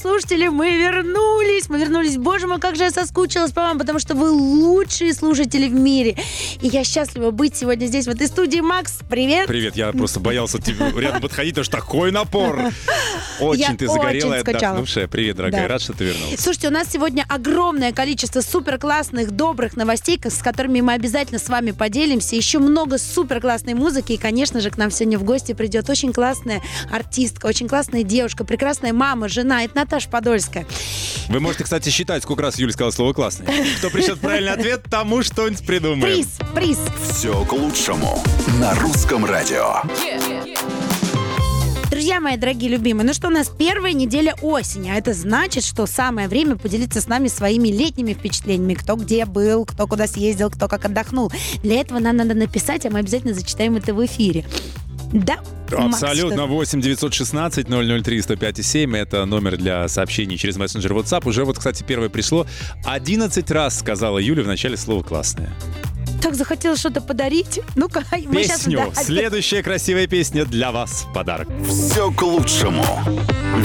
Радиослушатели, мы вернулись! Мы вернулись. Боже мой, как же я соскучилась по вам, потому что вы лучшие слушатели в мире. И я счастлива быть сегодня здесь, в этой студии. Макс, привет! Привет, я просто боялся тебе рядом подходить, потому что такой напор. Очень Я ты загорелая, очень отдохнувшая. Привет, дорогая, Да. рад, что ты вернулась. Слушайте, у нас сегодня огромное количество супер классных, добрых новостей, с которыми мы обязательно с вами поделимся. Еще много супер классной музыки. И, конечно же, к нам сегодня в гости придет очень классная артистка, очень классная девушка, прекрасная мама, жена. Это Наташа Подольская. Вы можете, кстати, считать, сколько раз Юля сказала слово «классный». Кто пришлет правильный ответ, тому что-нибудь придумаем. Приз, приз. Все к лучшему. На русском радио. Друзья мои, дорогие любимые, ну что, у нас первая неделя осени, а это значит, что самое время поделиться с нами своими летними впечатлениями. Кто где был, кто куда съездил, кто как отдохнул. Для этого нам надо написать, а мы обязательно зачитаем это в эфире. Да? Абсолютно. что- 8 916 003 105 7. Это номер для сообщений через мессенджер WhatsApp. Уже вот, кстати, первое пришло. 11 раз сказала Юля в начале слово «классное». Так захотелось что-то подарить. Ну-ка, мы сейчас... Песню. Следующая красивая песня для вас в подарок. Все к лучшему.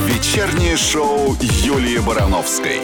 Вечернее шоу Юлии Барановской.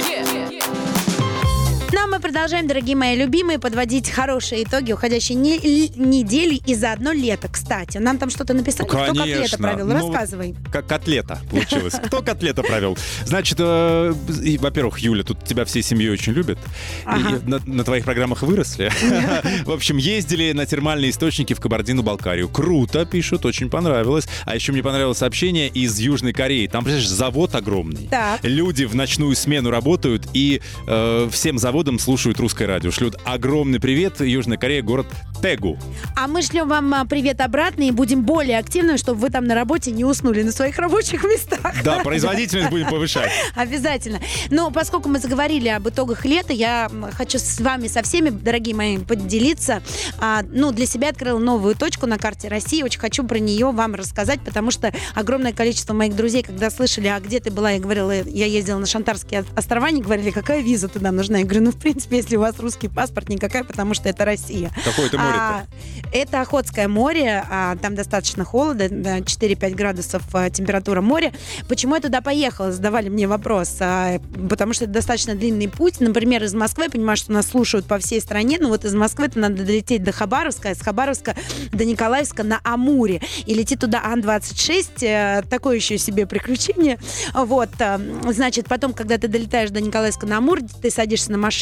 Ну, а мы продолжаем, дорогие мои любимые, подводить хорошие итоги уходящей не- ли- недели и заодно лето. Кстати, нам там что-то написали, кто как лето провел. Ну, Рассказывай. Как котлета получилось. Кто котлета провел? Значит, э, и, во-первых, Юля, тут тебя всей семьей очень любят. Ага. И на, на твоих программах выросли. В общем, ездили на термальные источники в Кабардино-Балкарию. Круто, пишут, очень понравилось. А еще мне понравилось сообщение из Южной Кореи. Там, представляешь, завод огромный. Так. Люди в ночную смену работают и э, всем заводам слушают русское радио. Шлют огромный привет. Южная Корея, город Тегу. А мы шлем вам а, привет обратно и будем более активными, чтобы вы там на работе не уснули на своих рабочих местах. Да, производительность будем повышать. Обязательно. Но поскольку мы заговорили об итогах лета, я хочу с вами со всеми, дорогие мои, поделиться. А, ну, для себя открыла новую точку на карте России. Очень хочу про нее вам рассказать, потому что огромное количество моих друзей, когда слышали, а где ты была, я говорила, я ездила на Шантарские острова, они говорили, какая виза туда нужна? Я говорю, ну, в принципе, если у вас русский паспорт, никакая, потому что это Россия. Какое это море-то? А, это Охотское море, а, там достаточно холодно, да, 4-5 градусов а, температура моря. Почему я туда поехала? Задавали мне вопрос. А, потому что это достаточно длинный путь. Например, из Москвы, я понимаю, что нас слушают по всей стране, но вот из Москвы это надо долететь до Хабаровска, а из Хабаровска до Николаевска на Амуре. И летит туда Ан-26, э, такое еще себе приключение. Вот, э, значит, потом, когда ты долетаешь до Николаевска на Амур, ты садишься на машину,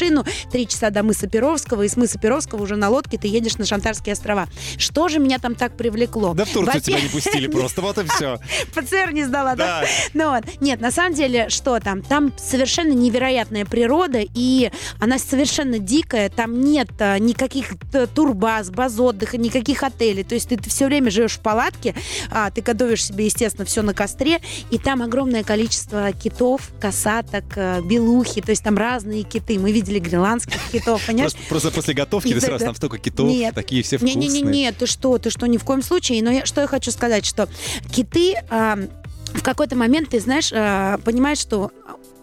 три часа до мыса Перовского, и с мыса Перовского уже на лодке ты едешь на Шантарские острова. Что же меня там так привлекло? Да в Турцию тебя не пустили просто, вот и все. ПЦР не сдала, да? Ну вот. Нет, на самом деле, что там? Там совершенно невероятная природа, и она совершенно дикая. Там нет а, никаких т- турбаз, баз отдыха, никаких отелей. То есть ты, все время живешь в палатке, а, ты готовишь себе, естественно, все на костре, и там огромное количество китов, касаток, а, белухи, то есть там разные киты. Мы видели гренландских китов, понимаешь? Просто, просто после готовки ты сразу там столько китов, Нет. такие все вкусные. Не-не-не, ты что, ты что, ни в коем случае. Но я, что я хочу сказать, что киты а, в какой-то момент, ты знаешь, а, понимаешь, что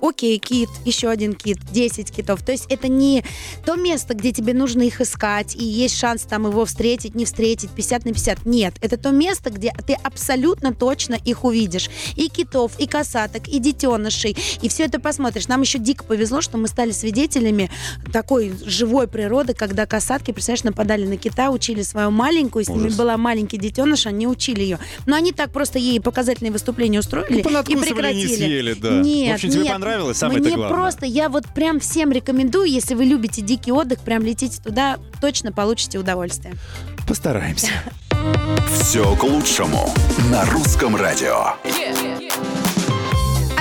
окей, кит, еще один кит, 10 китов. То есть это не то место, где тебе нужно их искать, и есть шанс там его встретить, не встретить, 50 на 50. Нет, это то место, где ты абсолютно точно их увидишь. И китов, и касаток, и детенышей, и все это посмотришь. Нам еще дико повезло, что мы стали свидетелями такой живой природы, когда касатки, представляешь, нападали на кита, учили свою маленькую, с ними Ужас. была маленький детеныш, они учили ее. Но они так просто ей показательные выступления устроили и Понадкусывали, прекратили. не съели, да. Нет, тебе нет. Понравилось, самое Мне главное. просто, я вот прям всем рекомендую, если вы любите дикий отдых, прям летите туда, точно получите удовольствие. Постараемся. Все к лучшему. На русском радио. А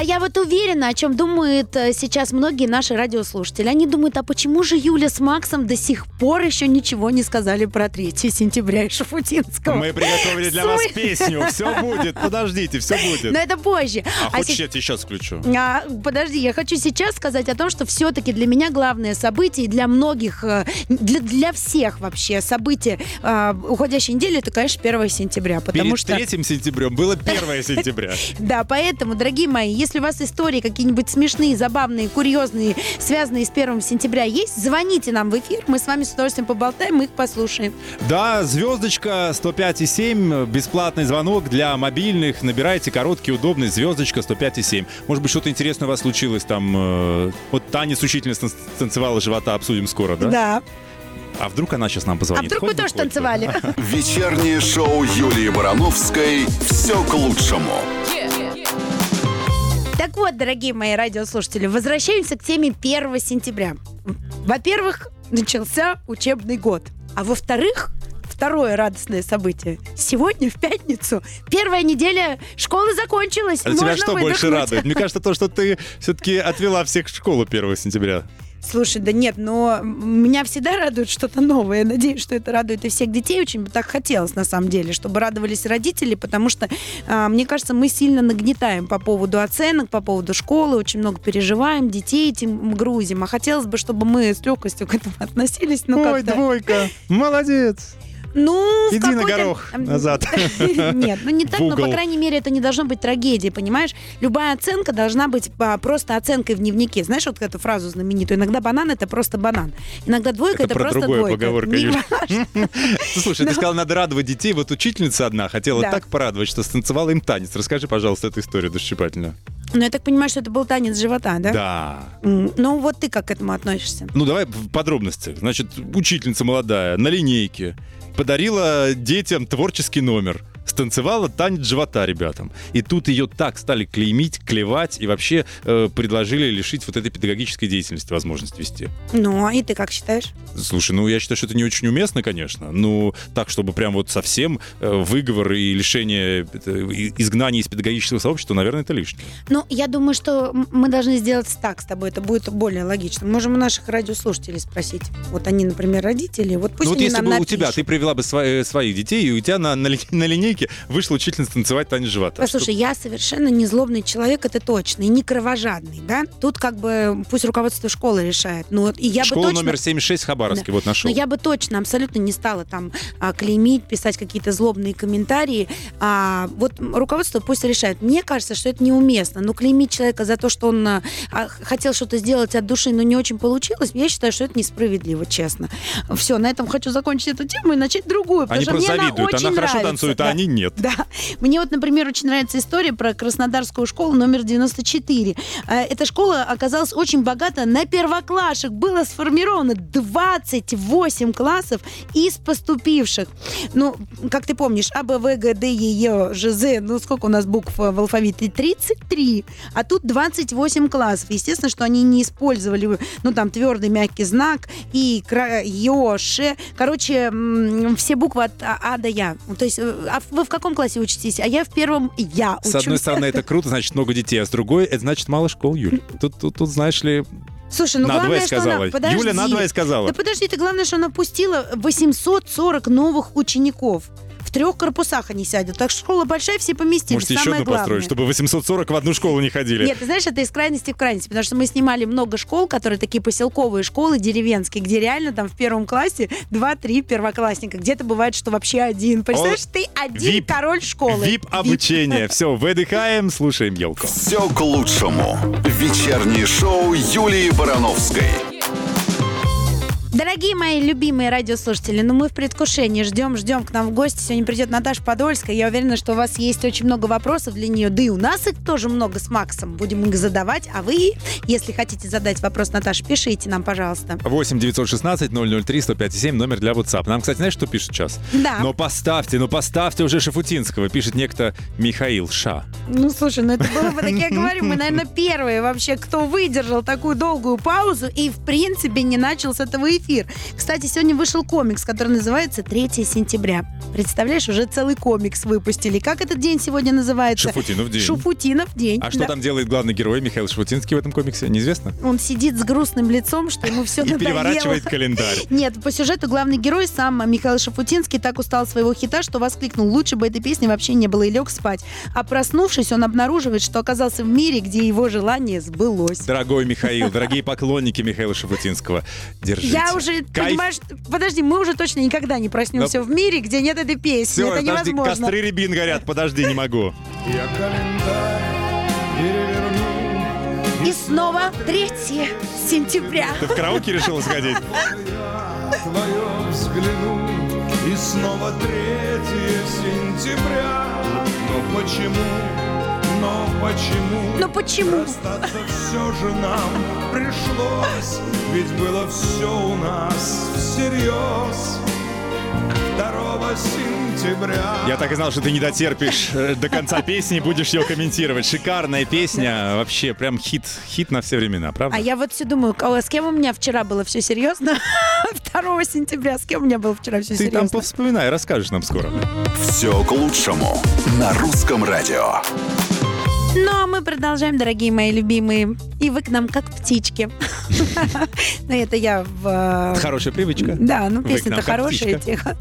я вот уверена, о чем думают э, сейчас многие наши радиослушатели. Они думают, а почему же Юля с Максом до сих пор еще ничего не сказали про 3 сентября и Шафутинского? Мы приготовили для вас песню. Все будет. Подождите, все будет. Но это позже. А хочешь, се- я тебе сейчас включу? А, подожди, я хочу сейчас сказать о том, что все-таки для меня главное событие, и для многих, э, для, для всех вообще событие э, уходящей недели, это, конечно, 1 сентября. Потому Перед что... 3 сентябрем было 1 сентября. Да, поэтому, дорогие мои, если если у вас истории какие-нибудь смешные, забавные, курьезные, связанные с 1 сентября есть, звоните нам в эфир, мы с вами с удовольствием поболтаем, мы их послушаем. Да, звездочка 105,7, бесплатный звонок для мобильных. Набирайте короткий, удобный, звездочка 105,7. Может быть, что-то интересное у вас случилось там. э, вот Таня с учительницей танцевала живота, обсудим скоро, да? Да. А вдруг она сейчас нам А позвонит? вдруг Хоть вы тоже хоть танцевали? Вечернее шоу Юлии Барановской «Все к лучшему». Так вот, дорогие мои радиослушатели, возвращаемся к теме 1 сентября. Во-первых, начался учебный год. А во-вторых, второе радостное событие. Сегодня, в пятницу, первая неделя школы закончилась. А тебя что больше выдохнуть. радует? Мне кажется, то, что ты все-таки отвела всех в школу 1 сентября. Слушай, да нет, но меня всегда радует что-то новое. Я надеюсь, что это радует и всех детей. Очень бы так хотелось, на самом деле, чтобы радовались родители, потому что, а, мне кажется, мы сильно нагнетаем по поводу оценок, по поводу школы, очень много переживаем, детей этим грузим. А хотелось бы, чтобы мы с легкостью к этому относились. Ну, Ой, двойка, молодец. Ну, Иди на горох назад. Нет, ну не так, но, по крайней мере, это не должно быть трагедией, понимаешь? Любая оценка должна быть а, просто оценкой в дневнике. Знаешь вот эту фразу знаменитую? Иногда банан — это просто банан. Иногда двойка — Это это, про просто двойка. поговорка. Ну, Слушай, ты сказала, надо радовать детей. Вот учительница одна хотела так порадовать, что станцевала им танец. Расскажи, пожалуйста, эту историю душесчипательную. Ну, я так понимаю, что это был танец живота, да? Да. Ну, вот ты как к этому относишься? Ну, давай в подробности. Значит, учительница молодая на линейке подарила детям творческий номер. Станцевала танец живота ребятам. И тут ее так стали клеймить, клевать и вообще э, предложили лишить вот этой педагогической деятельности возможность вести. Ну, и ты как считаешь? Слушай, ну я считаю, что это не очень уместно, конечно. Ну, так, чтобы прям вот совсем э, выговор и лишение э, и- изгнания из педагогического сообщества, наверное, это лишнее. Ну, я думаю, что мы должны сделать так с тобой, это будет более логично. Можем у наших радиослушателей спросить. Вот они, например, родители, вот пусть ну вот они если нам бы у тебя, напишут. ты привела бы свои- своих детей, и у тебя на, на, на линейке вышла учительница танцевать танец живота. Послушай, я совершенно не злобный человек, это точно, и не кровожадный, да? Тут как бы пусть руководство школы решает. Ну, и я Школа бы точно... номер 76 в Хабаровске, вот нашел. Но я бы точно абсолютно не стала там а, клеймить, писать какие-то злобные комментарии. А, вот руководство пусть решает. Мне кажется, что это неуместно. Но клеймить человека за то, что он а, а, хотел что-то сделать от души, но не очень получилось, я считаю, что это несправедливо, честно. Все, на этом хочу закончить эту тему и начать другую. Они что просто завидуют. Она, Она, хорошо нравится. танцует, Да. а они нет. Да. Мне вот, например, очень нравится история про Краснодарскую школу номер 94. Э, Эта школа оказалась очень богата на первоклашек. Было сформировано 28 классов из поступивших. Ну, как ты помнишь, А, Б, В, Г, Д, Е, Е, Ж, З, ну сколько у нас букв в алфавите? 33. А тут 28 классов. Естественно, что они не использовали, ну, там, твердый, мягкий знак, И, Ё, Ш. Короче, все буквы от А до Я. То есть, э, а вы в каком классе учитесь? А я в первом Я С одной учусь. стороны, это круто, значит, много детей, а с другой, это значит мало школ, Юль. Тут, тут, тут знаешь ли, Слушай, ну надвое главное, что сказала. она... Подожди. Юля надвое сказала. Да подожди, ты главное, что она пустила 840 новых учеников. В трех корпусах они сядут. Так что школа большая, все поместились. Может, еще Самое одну построить, главное. чтобы 840 в одну школу не ходили. Нет, ты знаешь, это из крайности в крайность, потому что мы снимали много школ, которые такие поселковые школы, деревенские, где реально там в первом классе два-три первоклассника. Где-то бывает, что вообще один. Представляешь, ты один Вип. король школы. Вип обучение. Все, выдыхаем, слушаем елку. Все к лучшему. Вечернее шоу Юлии Барановской. Дорогие мои любимые радиослушатели, ну мы в предвкушении ждем, ждем к нам в гости. Сегодня придет Наташа Подольская. Я уверена, что у вас есть очень много вопросов для нее. Да и у нас их тоже много с Максом. Будем их задавать. А вы, если хотите задать вопрос Наташе, пишите нам, пожалуйста. 8 916 003 105 номер для WhatsApp. Нам, кстати, знаешь, что пишут сейчас? Да. Но поставьте, ну поставьте уже Шафутинского, пишет некто Михаил Ша. Ну, слушай, ну это было бы, так я говорю, мы, наверное, первые вообще, кто выдержал такую долгую паузу и, в принципе, не начал с этого эфир. Кстати, сегодня вышел комикс, который называется «3 сентября». Представляешь, уже целый комикс выпустили. Как этот день сегодня называется? Шафутинов день. Шуфутинов день. А что Да. там делает главный герой Михаил Шафутинский в этом комиксе? Неизвестно? Он сидит с грустным лицом, что ему все И надоело. переворачивает календарь. Нет, по сюжету главный герой сам Михаил Шафутинский так устал своего хита, что воскликнул, лучше бы этой песни вообще не было и лег спать. А проснувшись, он обнаруживает, что оказался в мире, где его желание сбылось. Дорогой Михаил, дорогие поклонники Михаила Шафутинского, держите. Я уже, Кайф. понимаешь, подожди, мы уже точно никогда не проснемся Да. в мире, где нет этой песни. Все, Это подожди, невозможно. костры рябин горят, подожди, не могу. Я календарь переверну И снова 3 сентября. Ты в караоке решила сходить? твое взгляну И снова 3 сентября Но почему, но почему Но почему? Расстаться все же нам пришлось Ведь было все у нас всерьез 2 сентября Я так и знал, что ты не дотерпишь э, до конца песни, будешь ее комментировать. Шикарная песня, вообще прям хит, хит на все времена, правда? А я вот все думаю, ка- с кем у меня вчера было все серьезно? 2 сентября, с кем у меня было вчера все Ты там серьезно? повспоминай, расскажешь нам скоро. Все к лучшему на русском радио. Ну, а мы продолжаем, дорогие мои любимые. И вы к нам как птички. Ну, это я в... э, Хорошая привычка. Да, ну песня-то хорошая, тихо.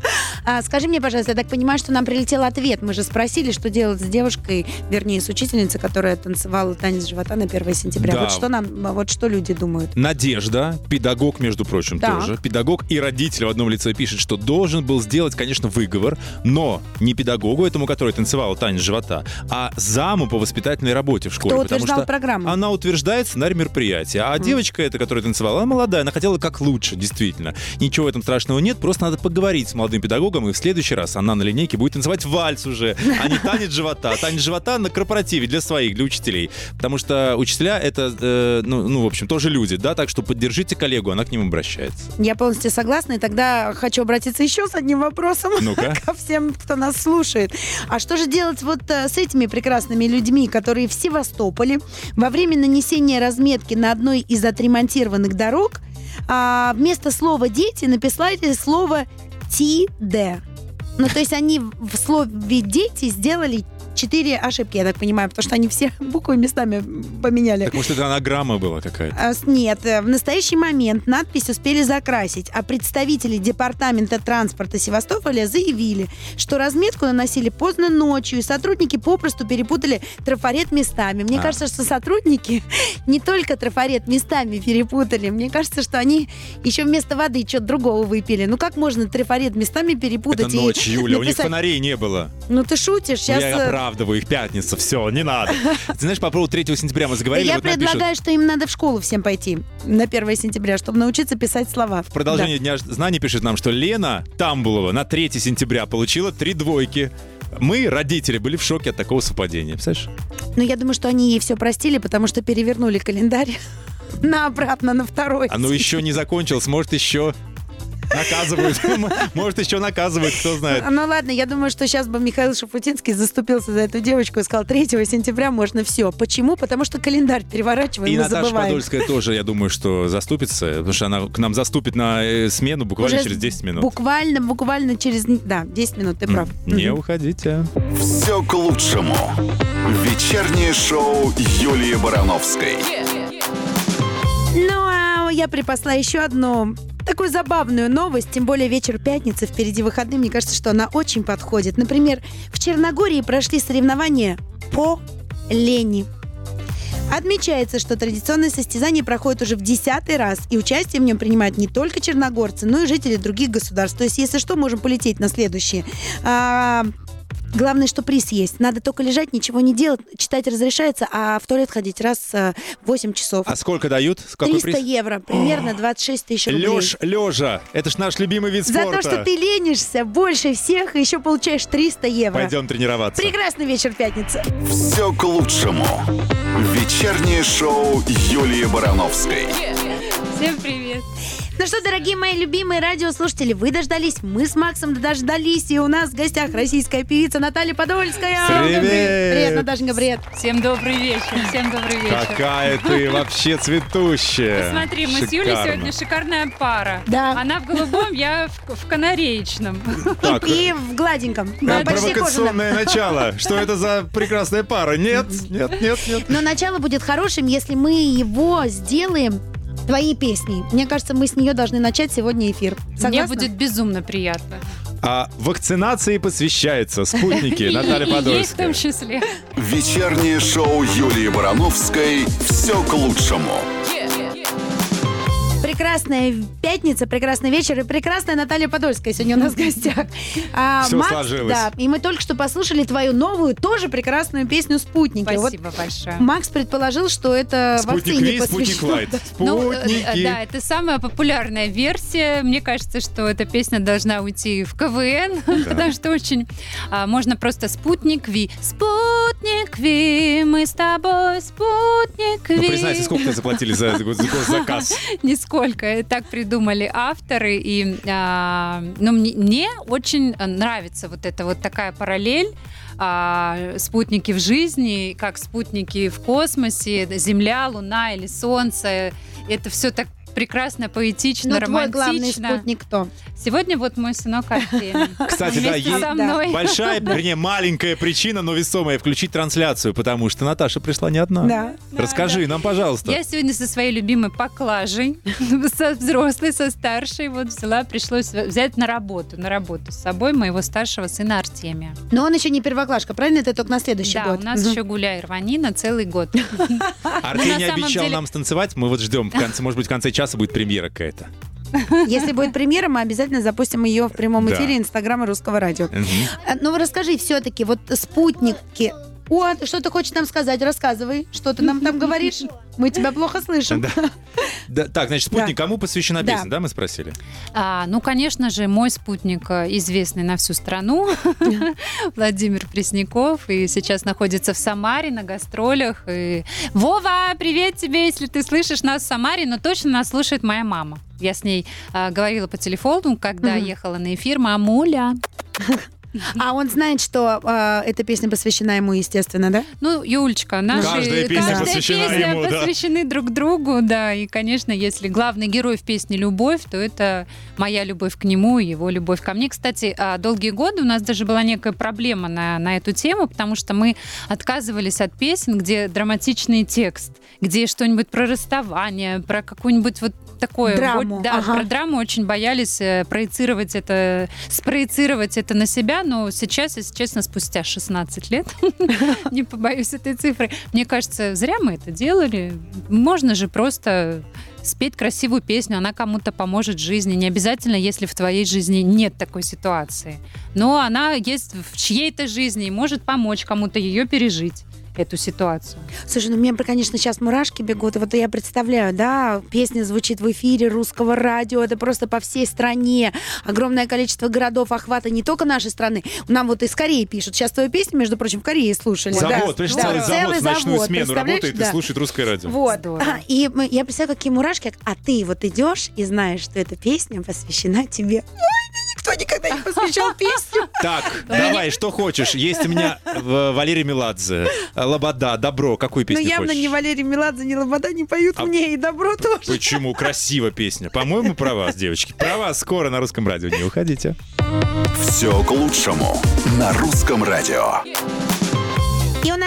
А, скажи мне, пожалуйста, я так понимаю, что нам прилетел ответ. Мы же спросили, что делать с девушкой, вернее, с учительницей, которая танцевала танец живота на 1 сентября. Вот что нам, вот что люди думают. Надежда, педагог, между прочим, тоже. Педагог и родитель в одном лице пишет, что должен был сделать, конечно, выговор, но не педагогу этому, который танцевал танец живота, а заму по воспитательной работе в школе. потому утверждал что программу? Она утверждает сценарий мероприятия. А девочка эта, которая танцевала, она молодая, она хотела как лучше, действительно. Ничего в этом страшного нет, просто надо поговорить с молодым педагогом, и в следующий раз она на линейке будет танцевать вальс уже, а не танец живота. Танец живота на корпоративе для своих, для учителей. Потому что учителя это, э, ну, ну, в общем, тоже люди, да, так что поддержите коллегу, она к ним обращается. Я полностью согласна, и тогда хочу обратиться еще с одним вопросом Ну-ка. ко всем, кто нас слушает. А что же делать вот э, с этими прекрасными людьми, которые в Севастополе во время нанесения разметки на одной из отремонтированных дорог а, вместо слова «дети» написали слово «ти-д». Ну, то есть они в слове «дети» сделали четыре ошибки, я так понимаю, потому что они все буквы местами поменяли. Так может это анаграмма была какая-то? А, Нет, э, в настоящий момент надпись успели закрасить, а представители Департамента транспорта Севастополя заявили, что разметку наносили поздно ночью, и сотрудники попросту перепутали трафарет местами. Мне А. кажется, что сотрудники не только трафарет местами перепутали, мне кажется, что они еще вместо воды что-то другого выпили. Ну как можно трафарет местами перепутать? Это ночь, Юля, у них написать- фонарей не было. Ну ты шутишь, Ну, сейчас... Я оправдываю их, пятница, все, не надо. Ты знаешь, по поводу 3 сентября мы заговорили, Я вот предлагаю, что им надо в школу всем пойти на 1 сентября, чтобы научиться писать слова. В продолжение Дня знаний пишет нам, что Лена Тамбулова на 3 сентября получила три двойки. Мы, родители, были в шоке от такого совпадения. Представляешь? Но я думаю, что они ей все простили, потому что перевернули календарь на обратно, на второй. А ну еще не закончилось, может еще наказывают. Может еще наказывают, кто знает. Ну ладно, я думаю, что сейчас бы Михаил Шафутинский заступился за эту девочку и сказал, 3 сентября можно все. Почему? Потому что календарь переворачиваем, И мы Наташа забываем. Подольская тоже, я думаю, что заступится, потому что она к нам заступит на э, смену буквально Уже через 10 минут. Буквально, буквально через... Да, 10 минут, ты прав. Не уходите. Все к лучшему. Вечернее шоу Юлии Барановской. А я припасла еще одну такую забавную новость, тем более вечер пятницы, впереди выходные, мне кажется, что она очень подходит. Например, в Черногории прошли соревнования по лени. Отмечается, что традиционное состязание проходит уже в десятый раз, и участие в нем принимают не только черногорцы, но и жители других государств. То есть, если что, можем полететь на следующие. А, Главное, что приз есть. Надо только лежать, ничего не делать. Читать разрешается, а в туалет ходить раз в 8 часов. А сколько дают? Какой 300 приз? евро, примерно 26 тысяч рублей. Лёш, лежа. Это ж наш любимый вид За спорта. то, что ты ленишься больше всех, и еще получаешь 300 евро. Пойдем тренироваться. Прекрасный вечер пятницы. Все к лучшему. Вечернее шоу Юлии Барановской. Всем привет. Ну что, дорогие мои любимые радиослушатели, вы дождались, мы с Максом дождались, и у нас в гостях российская певица Наталья Подольская. Привет! Привет, Наташенька, привет. Всем добрый вечер. Всем добрый вечер. Какая ты вообще цветущая. Смотри, мы с Юлей сегодня шикарная пара. Да. Она в голубом, я в, в канареечном. Так, И в гладеньком, провокационное начало. Что это за прекрасная пара? Нет, нет, нет, нет. Но начало будет хорошим, если мы его сделаем твоей песней. Мне кажется, мы с нее должны начать сегодня эфир. Согласна? Мне будет безумно приятно. А вакцинации посвящается спутники Наталья И- и ей в Подольская. том числе. Вечернее шоу Юлии Барановской. Все к лучшему. Прекрасная пятница, прекрасный вечер и прекрасная Наталья Подольская сегодня у нас в гостях. А, Всё Макс, сложилось. Да, и мы только что послушали твою новую, тоже прекрасную песню «Спутники». Вот Спасибо большое. Макс предположил, что это Спутник вакцине Ви, спутник. Лайт. Ну, э, Спутники. да, это самая популярная версия. Мне кажется, что эта песня должна уйти в КВН, потому что очень а, можно просто спутник Ви. Спутник Ви, мы с тобой, спутник Ви. Ну, признайся, сколько ты заплатили за, за заказ? Нисколько. Так придумали авторы. И, а, ну, мне, мне очень нравится вот эта вот такая параллель а, спутники в жизни, как спутники в космосе, Земля, Луна или Солнце. Это все так прекрасно, поэтично, Ну, твой главный романтично. спутник кто? Сегодня вот мой сынок Артемий. Кстати, да, есть большая, вернее, маленькая причина, но весомая, включить трансляцию, потому что Наташа пришла не одна. Да. Расскажи нам, пожалуйста. Я сегодня со своей любимой поклажей, со взрослой, со старшей, вот взяла, пришлось взять на работу, на работу с собой моего старшего сына Артемия. Но он еще не первоклашка, правильно? Это только на следующий Да, год. у нас еще гуляй рванина целый год. Артемий обещал деле- нам станцевать, мы вот ждем, в конце, может быть, в конце часа будет премьера какая-то. Если будет премьера, мы обязательно запустим ее в прямом Да. эфире Инстаграма Русского радио. А, Ну, расскажи все-таки, вот спутники. О, что ты хочешь нам сказать? Рассказывай. Что ты нам там говоришь? Мы тебя плохо слышим. Да. Да, так, значит, спутник Да. кому посвящена Да. песня, да, мы спросили? А, ну, конечно же, мой спутник, э, известный на всю страну, Владимир Пресняков, и сейчас находится в Самаре на гастролях. И... Вова, привет тебе, если ты слышишь нас в Самаре, но точно нас слушает моя мама. Я с ней а, говорила по телефону, когда ехала на эфир. Мамуля. А он знает, что а, эта песня посвящена ему, естественно, да? Ну, Юлечка, наши... Каждая песня каждая посвящена песня ему, да. посвящены друг другу, да. И, конечно, если главный герой в песне «Любовь», то это моя любовь к нему и его любовь ко мне. Кстати, а, долгие годы у нас даже была некая проблема на, на эту тему, потому что мы отказывались от песен, где драматичный текст, где что-нибудь про расставание, про какую-нибудь вот такое. Драму, вот, да, ага. про драму очень боялись э, проецировать это, спроецировать это на себя, но сейчас, если честно, спустя 16 лет, не побоюсь этой цифры, мне кажется, зря мы это делали. Можно же просто спеть красивую песню, она кому-то поможет в жизни. Не обязательно, если в твоей жизни нет такой ситуации. Но она есть в чьей-то жизни и может помочь кому-то ее пережить эту ситуацию. Слушай, ну мне, конечно, сейчас мурашки бегут. И Вот я представляю, да, песня звучит в эфире русского радио, это просто по всей стране. Огромное количество городов охвата не только нашей страны. Нам вот из Кореи пишут. Сейчас твою песню, между прочим, в Корее слушали. да. Завод, прежде Да, целый завод в ночную завод, смену работает и Да. слушает русское радио. Вот. Здорово. А, И я представляю, какие мурашки. А ты вот идешь и знаешь, что эта песня посвящена тебе. Ой, да никто никогда не посвящал песню. Так, давай, что хочешь. Есть у меня э, Валерий Меладзе, Лобода, Добро. Какую Но песню явно хочешь? ни Валерий Меладзе, ни Лобода не поют А- мне, и добро тоже. Почему? Красиво песня. По-моему, про вас, девочки. Про вас скоро на русском радио. Не уходите. Все к лучшему на русском радио.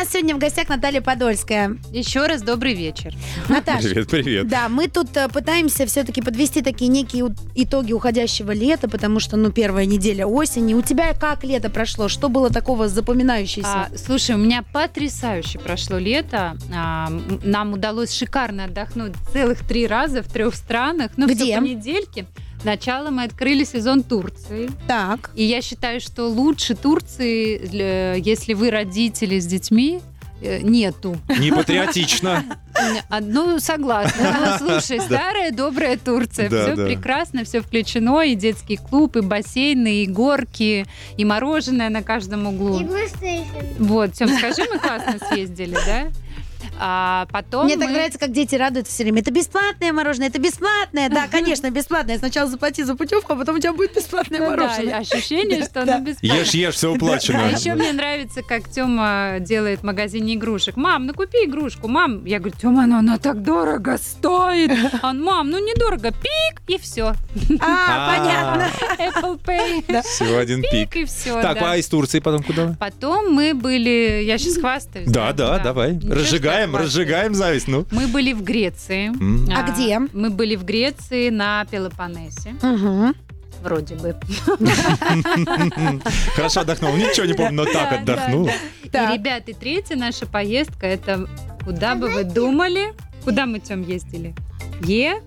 Нас сегодня в гостях Наталья Подольская. Еще раз добрый вечер. Наташа, Привет, привет. Да, мы тут э, пытаемся все-таки подвести такие некие итоги уходящего лета, потому что, ну, первая неделя осени. У тебя как лето прошло? Что было такого запоминающееся? А, слушай, у меня потрясающе прошло лето. А, нам удалось шикарно отдохнуть целых три раза в трех странах. Ну, Где? все понедельки. Сначала мы открыли сезон Турции. Так. И я считаю, что лучше Турции, для- если вы родители с детьми, э, нету. Не патриотично. А, Ну, согласна. Ну, слушай, старая добрая Турция. Да, все да. прекрасно, все включено. И детский клуб, и бассейны, и горки, и мороженое на каждом углу. И PlayStation. Вот, Тём, скажи, мы классно съездили, да? А потом Мне так мы- нравится, как дети радуются все время. Это бесплатное мороженое, это бесплатное. Да, конечно, бесплатное. Сначала заплати за путевку, а потом у тебя будет бесплатное Ну да, мороженое. ощущение, что оно бесплатно. Ешь, ешь, все А уплачено. еще мне нравится, как Тёма делает в магазине игрушек. Мам, ну купи игрушку, мам. Я говорю, Тёма, ну она так дорого стоит. А Он, мам, ну недорого, пик, и все. А, понятно. Apple Pay, Всего один пик. пик, и все. Так, а из Турции потом куда? Потом мы были, я сейчас хвастаюсь. Да, да, давай. Ничего, Разжигаем, я разжигаем зависть, ну. Мы были в Греции. А где? Мы были в Греции на Пелопоннесе. Мгм. Вроде бы. Хорошо отдохнул. Ничего не помню, но так отдохнул. И, ребята, третья наша поездка, это куда бы вы думали? Куда мы, Тём, ездили? Е?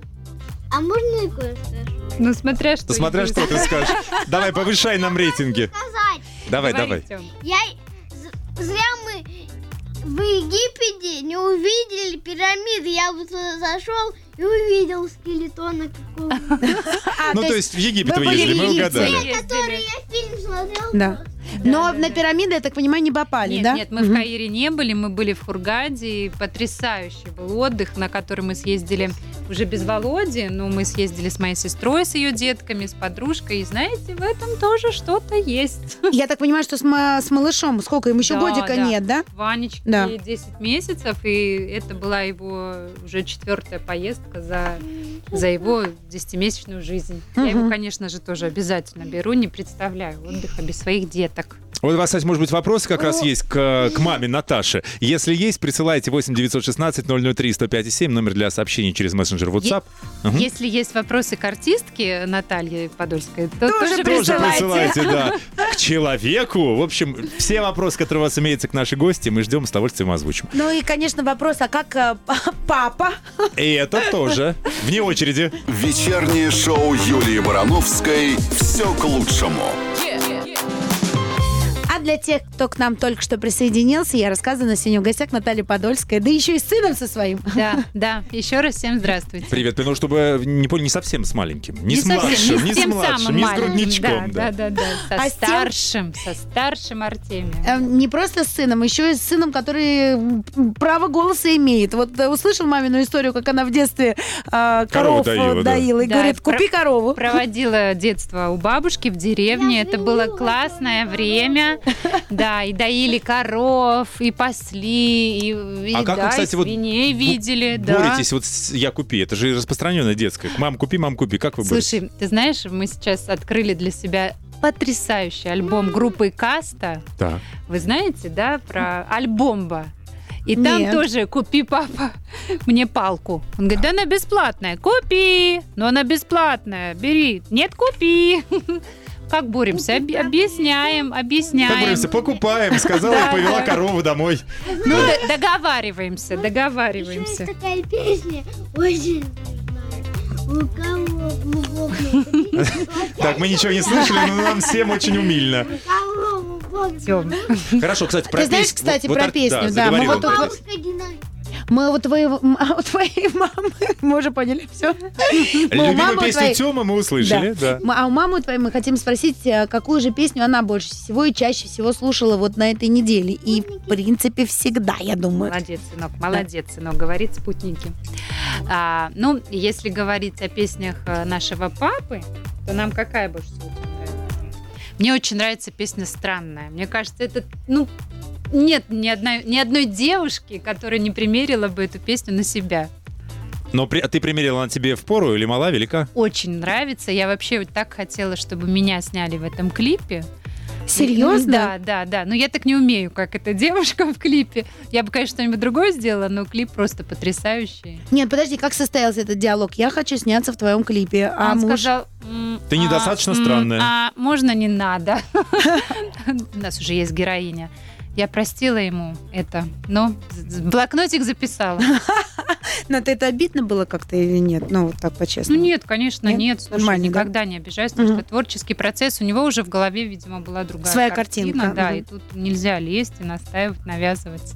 А можно и кое-что Ну, смотря что. Смотря что ты скажешь. Давай, повышай нам рейтинги. Давай, давай. Я зря мы в Египете не увидели пирамиды. Я вот зашел и увидел скелетона какого-то. Ну, то есть в Египет вы ездили, мы Египте. угадали. Который я фильм смотрел. Да. Но на пирамиды, я так понимаю, не попали, Нет, да? нет, мы в Каире не были, мы были в Хургаде, и потрясающий был отдых, на который мы съездили уже без Володи, но мы съездили с моей сестрой, с ее детками, с подружкой, и знаете, в этом тоже что-то есть. Я так понимаю, что с, ма- с малышом сколько им еще Да, годика да. нет, да? Ванечке Да. 10 месяцев, и это была его уже четвертая поездка за, за его 10-месячную жизнь. Я его, конечно же, тоже обязательно беру, не представляю отдыха без своих деток. Вот у вас, кстати, может быть, вопросы как раз есть к, к маме Наташе. Если есть, присылайте 8 916 003 105 7, номер для сообщений через мессенджер WhatsApp. Мгм. Если есть вопросы к артистке Наталье Подольской, то Тоже тоже, Тоже Присылайте. присылайте, да. К человеку. В общем, все вопросы, которые у вас имеются к нашей гости, мы ждем, с удовольствием озвучим. Ну и, конечно, вопрос, а как э, папа? И это тоже. Вне очереди. Вечернее шоу Юлии Барановской «Все к лучшему». А для тех, кто к нам только что присоединился, я рассказываю, сегодня в гостях Наталья Подольская, да еще и с сыном со своим. Да, да. Еще раз всем здравствуйте. Привет, ну чтобы не понял, не совсем с маленьким, не, с совсем, младшим, не, с с младшим, самым не с грудничком. Да, да, да, да. Со А с тем- старшим, со старшим Артемием. Э, Не просто с сыном, еще и с сыном, который право голоса имеет. Вот э, услышал мамину историю, как она в детстве э, Корову коров доила, и Да, говорит, про- купи корову. Проводила детство у бабушки в деревне. Это было классное время. Да, и доили коров, и пасли, и, и, А как вы, да, кстати, и вот свиней видели. да. Боретесь вот «я купи», это же распространенная детская. Мам, купи, мам, купи. Как вы боретесь? Слушай, ты знаешь, мы сейчас открыли для себя потрясающий альбом группы Каста. Да. Вы знаете, да, про альбомба? И там Нет. тоже «Купи, папа, мне палку». Он говорит, да она бесплатная. «Купи!» Но она бесплатная. Бери. «Нет, купи!» Как боремся? Объ- объясняем, объясняем. Как боремся? Покупаем, сказала Да, и повела да. корову домой. Ну, д- договариваемся, Еще договариваемся. есть такая песня, очень Так, мы ничего не слышали, но нам всем очень умильно. Хорошо, кстати, про Ты знаешь, песню- кстати, про песню, да, мы вот тут. Мы у твоей, м- у твоей мамы, мы уже поняли все. Любимую песню Тёмы мы услышали, да. А у мамы твоей мы хотим спросить, э, какую же песню она больше всего и чаще всего слушала вот на этой неделе. И, в принципе, всегда, я думаю. Молодец, сынок, молодец, сынок, говорит спутники. А, ну, если говорить о песнях э, нашего папы, то нам какая больше всего нравится? Мне очень нравится песня «Странная». Мне кажется, это, ну, нет ни одной, ни одной девушки, которая не примерила бы эту песню на себя. Но при- а ты примерила на тебе в пору или мала, велика? Очень нравится. Я вообще вот так хотела, чтобы меня сняли в этом клипе. Серьезно? Да, да, да. Но я так не умею, как эта девушка в клипе. Я бы, конечно, что-нибудь другое сделала, но клип просто потрясающий. Нет, подожди, как состоялся этот диалог? Я хочу сняться в твоем клипе, а Он муж... сказал... Ты недостаточно м, странная. А можно не надо? У нас уже есть героиня. Я простила ему это, но блокнотик записала. Ты это обидно было как-то или нет? Ну, вот так Ну по-честному. нет, конечно, Нет? нет. Слушай, Нормально, да? никогда не обижаюсь, потому Мгм. что творческий процесс у него уже в голове, видимо, была другая Своя картина. картинка, Да, мгм. и тут нельзя лезть и настаивать, навязывать.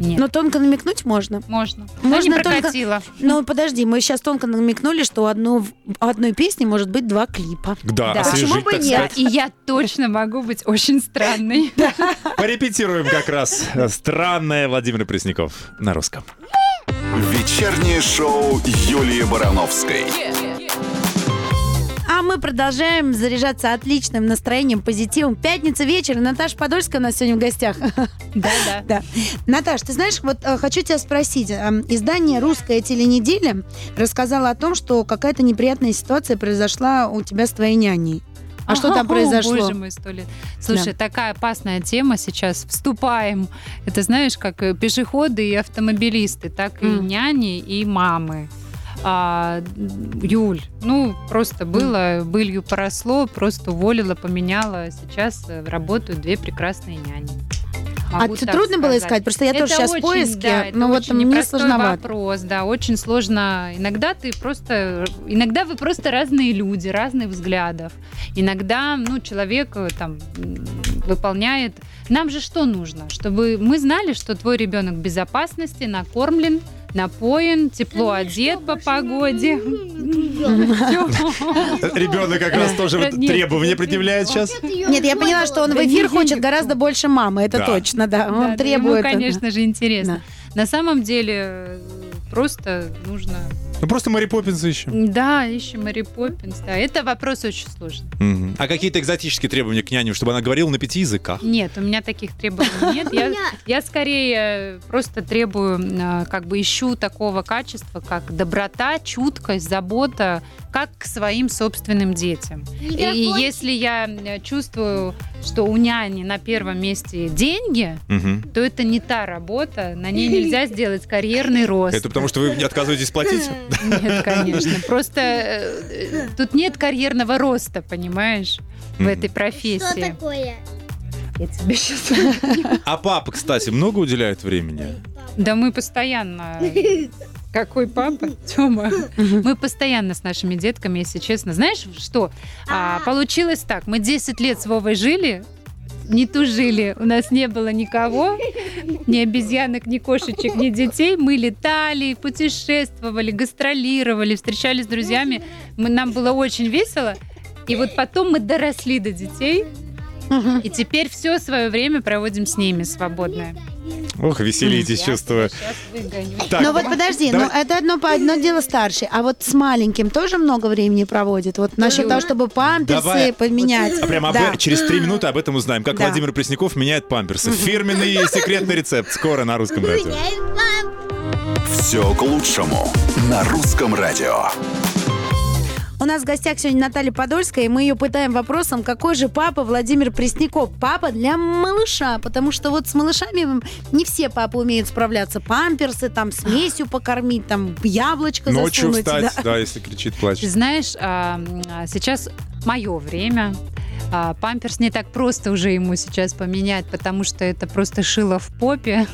Нет, Но тонко намекнуть можно. можно. Но Можно не только- прокатило. Ну, подожди, мы сейчас тонко намекнули, что у одну, в одной песни может быть два клипа. Да, Да. освежить, Почему бы так нет? сказать. И я точно могу быть очень странной. Порепетируем как раз. Странное Владимир Пресняков на русском. Вечернее шоу Юлии Барановской. А мы продолжаем заряжаться отличным настроением, позитивом. Пятница вечер, и Наташа Подольская у нас сегодня в гостях. Да, да. Да. Наташ, ты знаешь, вот э, хочу тебя спросить. Э, Издание «Русская теленеделя» рассказало о том, что какая-то неприятная ситуация произошла у тебя с твоей няней. А что там произошло? Боже мой, сто лет. Слушай, такая опасная тема сейчас. Вступаем. Это знаешь, как э, пешеходы и автомобилисты, так и М. няни, и мамы. А, Юль, ну, просто было, былью поросло, просто уволила, поменяла. Сейчас э, работают две прекрасные няни. А Могу тебе так трудно было сказать. искать? Просто я Это тоже сейчас в очень, поиске, да, это но вот очень мне сложновато. вопрос, да, очень сложно. Иногда ты просто, иногда вы просто разные люди, разных взглядов. Иногда, ну, человек э, там выполняет. Нам же что нужно? Чтобы мы знали, что твой ребенок в безопасности, накормлен, напоен, тепло одет по погоде. Ребенок как раз тоже требования предъявляет сейчас. Нет, я поняла, что он в эфир хочет гораздо больше мамы, это точно, да. Он требует. Ему, конечно же, интересно. На самом деле э, просто нужно... Ну просто Мэри Поппинс ищем. Да, ищем Мэри Поппинс. Да, это вопрос очень сложный. Мгм. А какие-то экзотические требования к няню, чтобы она говорила на пяти языках? Нет, у меня таких требований нет. Я, я скорее просто требую, э, как бы ищу такого качества, как доброта, чуткость, забота, как к своим собственным детям. И если я э, чувствую, что у няни на первом месте деньги, Мгм. то это не та работа, на ней нельзя сделать карьерный рост. Это потому, что вы не отказываетесь платить? Нет, конечно. Просто э, тут нет карьерного роста, понимаешь, в этой Что профессии. такое? Я тебе сейчас... А папа, кстати, много уделяет времени? Да мы постоянно... Какой папа? Тёма. Мы постоянно с нашими детками, если честно. Знаешь, что? А, получилось так. Мы 10 лет с Вовой жили, не тужили. У нас не было никого, ни обезьянок, ни кошечек, ни детей. Мы летали, путешествовали, гастролировали, встречались с друзьями. Мы, нам было очень весело. И вот потом мы доросли до детей, и теперь все свое время проводим с ними свободное. Ох, веселитесь, Я чувствую. Так, Ну вот подожди, давай- ну это одно, одно дело старший, а вот с маленьким тоже много времени проводит? Вот насчет того, чтобы памперсы Давай. поменять. А прямо об- Да. через три минуты об этом узнаем, как Да. Владимир Пресняков меняет памперсы. Фирменный секретный рецепт. Скоро на русском радио. Все к лучшему на русском радио. У нас в гостях сегодня Наталья Подольская, и мы ее пытаем вопросом, какой же папа Владимир Пресняков? Папа для малыша, потому что вот с малышами не все папы умеют справляться. Памперсы, там, смесью покормить, там, яблочко Ночью засунуть. встать, да. да, если кричит, плачет. знаешь, а, а, сейчас мое время. А, Памперс не так просто уже ему сейчас поменять, потому что это просто шило в попе.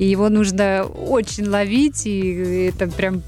И его нужно очень ловить, и это прям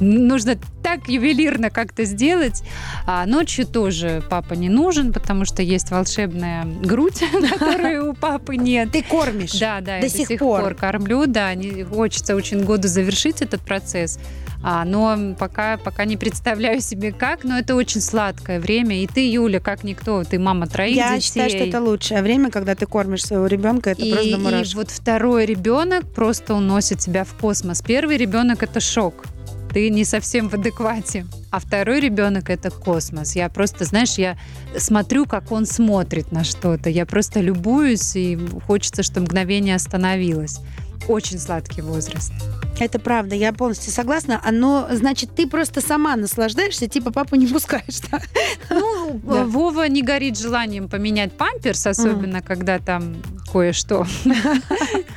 нужно так ювелирно как-то сделать. А ночью тоже папа не нужен, потому что есть волшебная грудь, которой у папы нет. Ты кормишь. Да, да, До я сих до сих пор. кормлю, да, хочется очень году завершить этот процесс. А, но пока, пока не представляю себе как, но это очень сладкое время. И ты, Юля, как никто, ты мама троих Я детей. считаю, что это лучшее время, когда ты кормишь своего ребенка, это и, просто и мурашки. вот второй ребенок просто уносит тебя в космос. Первый ребенок это шок. Ты не совсем в адеквате. А второй ребенок это космос. Я просто, знаешь, я смотрю, как он смотрит на что-то. Я просто любуюсь, и хочется, чтобы мгновение остановилось. Очень сладкий возраст. Это правда, я полностью согласна. Но, значит, ты просто сама наслаждаешься, типа папу не пускаешь, да? Ну, Да. Вова не горит желанием поменять памперс, особенно когда там кое-что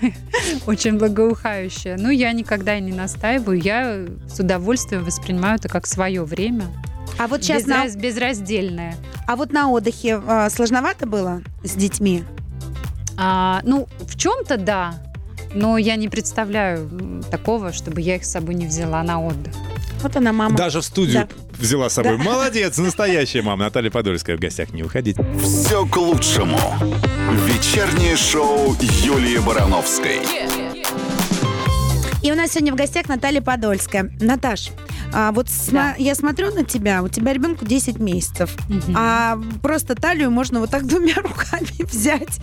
очень благоухающее. Ну, я никогда не настаиваю. Я с удовольствием воспринимаю это как свое время. А вот сейчас на, Безраз- безраздельное. а вот на отдыхе а, сложновато было с детьми? А, ну, в чем-то да, но я не представляю такого, чтобы я их с собой не взяла на отдых. Вот она мама. Даже в студию Да. взяла с собой. Молодец, настоящая мама. Наталья Подольская в гостях. Не уходите. Все к лучшему. Вечернее шоу Юлии Барановской. И у нас сегодня в гостях Наталья Подольская. Наташ, а вот сма- я смотрю на тебя, у тебя ребенку 10 месяцев, а просто талию можно вот так двумя руками взять.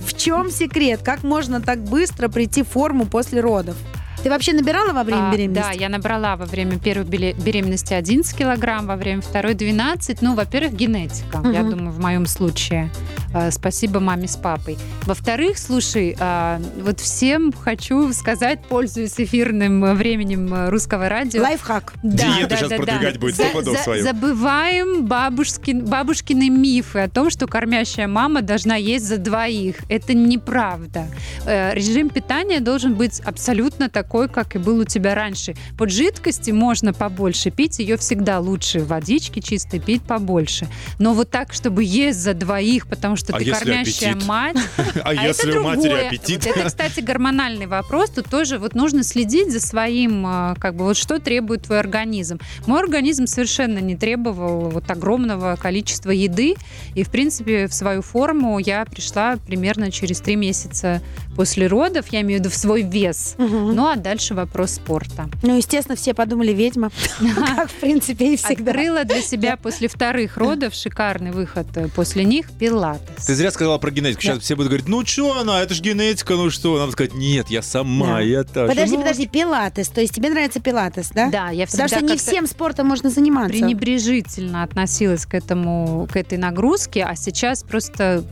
В чем секрет? Как можно так быстро прийти в форму после родов? Ты вообще набирала во время А, беременности? Да, я набрала во время первой беременности 11 килограмм, во время второй 12. Ну, во-первых, генетика, я Мгм. думаю, в моем случае. Э, Спасибо маме с папой. Во-вторых, слушай, а, вот всем хочу сказать, пользуясь эфирным э, временем э, русского радио. Лайфхак. Диету щас продвигать будет, сто пудов свою. Забываем бабушкин, бабушкины мифы о том, что кормящая мама должна есть за двоих. Это неправда. Э, Режим питания должен быть абсолютно такой, как и был у тебя раньше. Под жидкости можно побольше пить, ее всегда лучше водички чистой пить побольше. Но вот так, чтобы есть за двоих, потому что что А ты если кормящая аппетит? мать. А это если у матери другое. аппетит? Вот это, кстати, гормональный вопрос. Тут тоже вот нужно следить за своим, а, как бы, вот что требует твой организм. Мой организм совершенно не требовал вот огромного количества еды. И, в принципе, в свою форму я пришла примерно через три месяца после родов. Я имею в виду в свой вес. Мгм. Ну, а дальше вопрос спорта. Ну, естественно, все подумали ведьма. Как, в принципе, и всегда. Открыла для себя после вторых родов шикарный выход э, после них пилатес. Ты зря сказала про генетику. Сейчас все будут говорить, ну что она, это же генетика, ну что? Надо сказать, нет, я сама, Да. я так. Подожди, Ну, подожди, пилатес. То есть тебе нравится пилатес, да? Да, я всегда Потому что не всем спортом можно заниматься. пренебрежительно относилась к этому, к этой нагрузке, а сейчас просто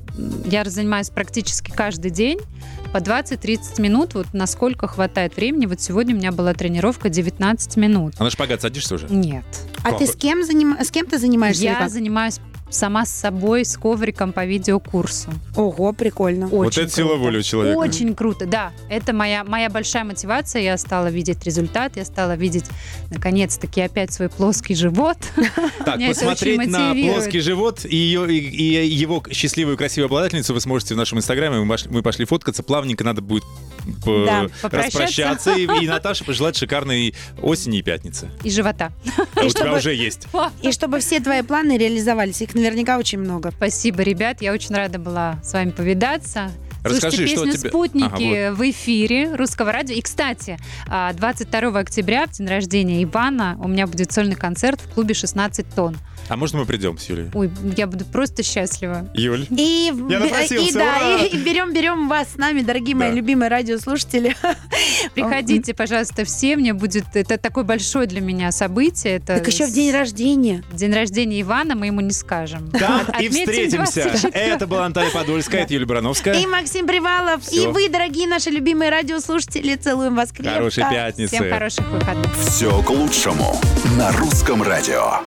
я занимаюсь практически каждый день по 20-30 минут, вот насколько хватает времени. Вот сегодня у меня была тренировка 19 минут. А на шпагат садишься уже? Нет. А ты с кем, заним... с кем ты занимаешься? Я как? занимаюсь сама с собой, с ковриком по видеокурсу. Ого, прикольно. Вот Очень это сила круто. воли у человека. Очень круто, да. Это моя, моя большая мотивация. Я стала видеть результат, я стала видеть, наконец-таки, опять свой плоский живот. Так, это посмотреть на плоский живот и, ее, и, и его счастливую, красивую обладательницу вы сможете в нашем инстаграме. Мы пошли, мы пошли фоткаться. Плавненько надо будет по- Да, распрощаться. И, и Наташе пожелать шикарной осени и пятницы. И живота. А у тебя чтобы- уже есть. И чтобы все твои планы реализовались. Их наверняка очень много. Спасибо, ребят. Я очень рада была с вами повидаться. Расскажи, Слушайте что песню тебе- «Спутники» Ага, в эфире русского радио. И, кстати, а, 22 октября, в день рождения Ивана, у меня будет сольный концерт в клубе «16 тонн». А можно мы придем с Юлей? Ой, я буду просто счастлива. Юль? И, Я напросился, и, да, и, и берем, берем вас с нами, дорогие мои Да. любимые радиослушатели. Приходите, пожалуйста, все. Мне будет... Это такое большое для меня событие. Это Так еще в день рождения. День рождения Ивана мы ему не скажем. Там и встретимся. 24. Это была Наталья Подольская, это Юлия Барановская. И Максим Привалов, и вы, дорогие наши любимые радиослушатели. Целуем вас крепко. Хорошей пятницы. Всем хороших выходных. Все к лучшему на русском радио.